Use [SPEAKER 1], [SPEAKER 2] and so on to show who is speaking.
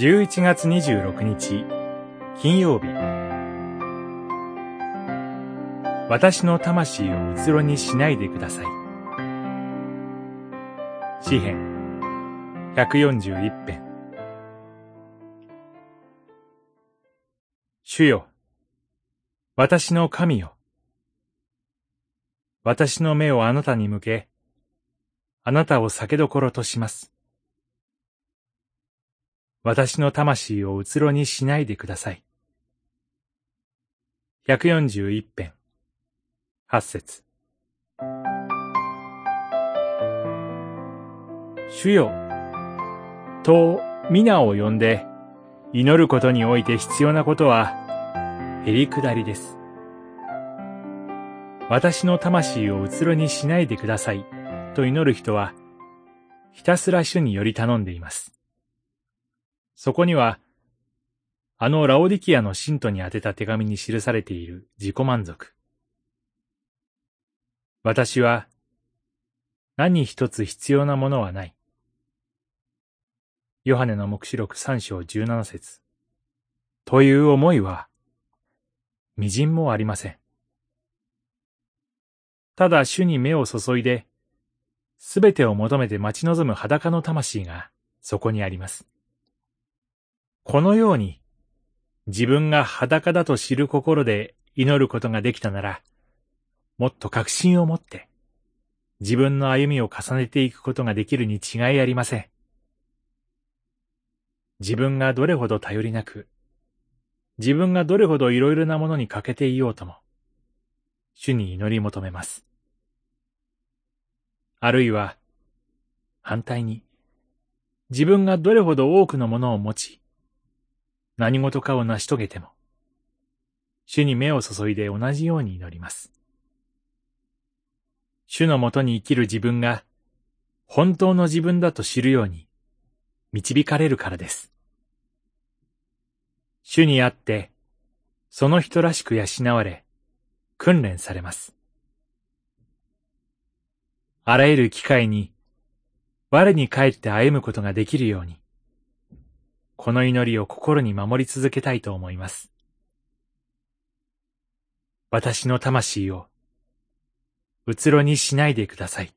[SPEAKER 1] 11月26日金曜日。私の魂をうつろにしないでください。詩編。141編。主よ私の神よ。私の目をあなたに向けあなたを酒どころとします。私の魂をうつろにしないでください。141編、八節主よ、と皆を呼んで、祈ることにおいて必要なことは、へりくだりです。私の魂をうつろにしないでください、と祈る人は、ひたすら主により頼んでいます。そこには、あのラオディキアの信徒に宛てた手紙に記されている自己満足。私は何一つ必要なものはない。ヨハネの目視録三章十七節という思いは、微塵もありません。ただ主に目を注いで、すべてを求めて待ち望む裸の魂がそこにあります。このように、自分が裸だと知る心で祈ることができたなら、もっと確信を持って、自分の歩みを重ねていくことができるに違いありません。自分がどれほど頼りなく、自分がどれほどいろいろなものに欠けていようとも、主に祈り求めます。あるいは、反対に、自分がどれほど多くのものを持ち、何事かを成し遂げても、主に目を注いで同じように祈ります。主のもとに生きる自分が本当の自分だと知るように導かれるからです。主にあって、その人らしく養われ、訓練されます。あらゆる機会に、我に帰って歩むことができるように、この祈りを心に守り続けたいと思います。私の魂を、うつろにしないでください。